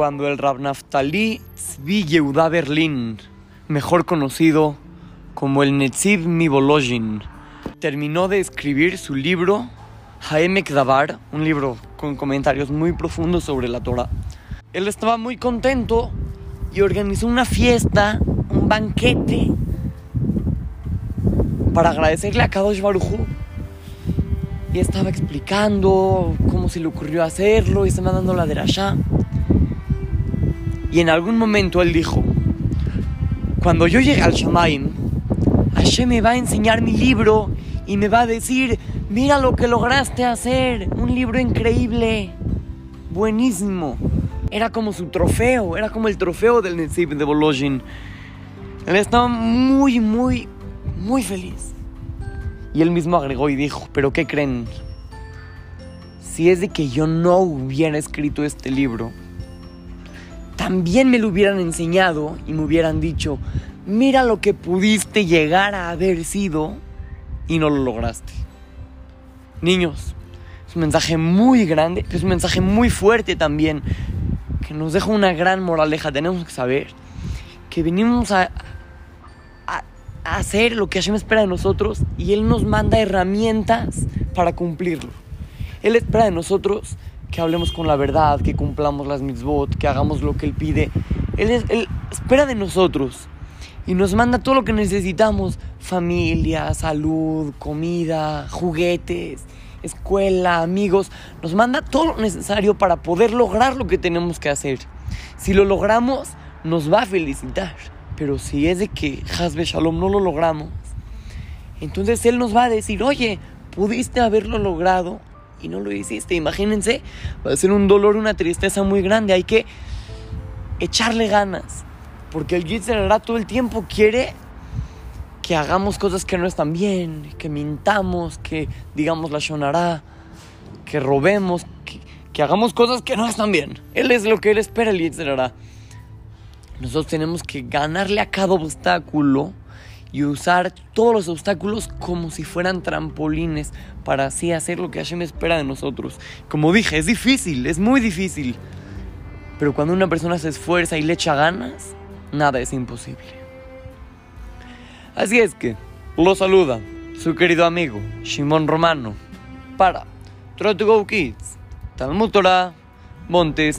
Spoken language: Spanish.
cuando el Rab Naftali Tzvi Yehuda Berlin, mejor conocido como el Netziv Mivolojin, terminó de escribir su libro Haemek Davar, un libro con comentarios muy profundos sobre la Torah. Él estaba muy contento y organizó una fiesta, un banquete, para agradecerle a Kadosh Baruchu. Y estaba explicando cómo se le ocurrió hacerlo y estaba dando la derashá. Y en algún momento él dijo, cuando yo llegue al Shamaim, Hashem me va a enseñar mi libro y me va a decir, mira lo que lograste hacer, un libro increíble, buenísimo. Era como su trofeo, era como el trofeo del Netziv de Bolojin. Él estaba muy, muy, muy feliz. Y él mismo agregó y dijo, pero ¿qué creen? Si es de que yo no hubiera escrito este libro, también me lo hubieran enseñado y me hubieran dicho, mira lo que pudiste llegar a haber sido y no lo lograste. Niños, es un mensaje muy grande, es un mensaje muy fuerte también, que nos deja una gran moraleja. Tenemos que saber que venimos a, hacer lo que Hashem espera de nosotros y Él nos manda herramientas para cumplirlo. Él espera de nosotros que hablemos con la verdad, que cumplamos las mitzvot, que hagamos lo que Él pide. Él, es, él espera de nosotros y nos manda todo lo que necesitamos. Familia, salud, comida, juguetes, escuela, amigos. Nos manda todo lo necesario para poder lograr lo que tenemos que hacer. Si lo logramos, nos va a felicitar. Pero si es de que Hasbe Shalom no lo logramos, entonces Él nos va a decir, oye, pudiste haberlo logrado y no lo hiciste. Imagínense, va a ser un dolor, una tristeza muy grande. Hay que echarle ganas. Porque el Yitzer todo el tiempo quiere que hagamos cosas que no están bien, que mintamos, que digamos la shonará, que robemos, que, hagamos cosas que no están bien. Él es lo que él espera el Yitzer Nosotros tenemos que ganarle a cada obstáculo y usar todos los obstáculos como si fueran trampolines para así hacer lo que Hashem espera de nosotros. Como dije, es difícil, es muy difícil. Pero cuando una persona se esfuerza y le echa ganas, nada es imposible. Así es que, lo saluda su querido amigo Shimon Romano para Try Go Kids, Talmud Torah, Montes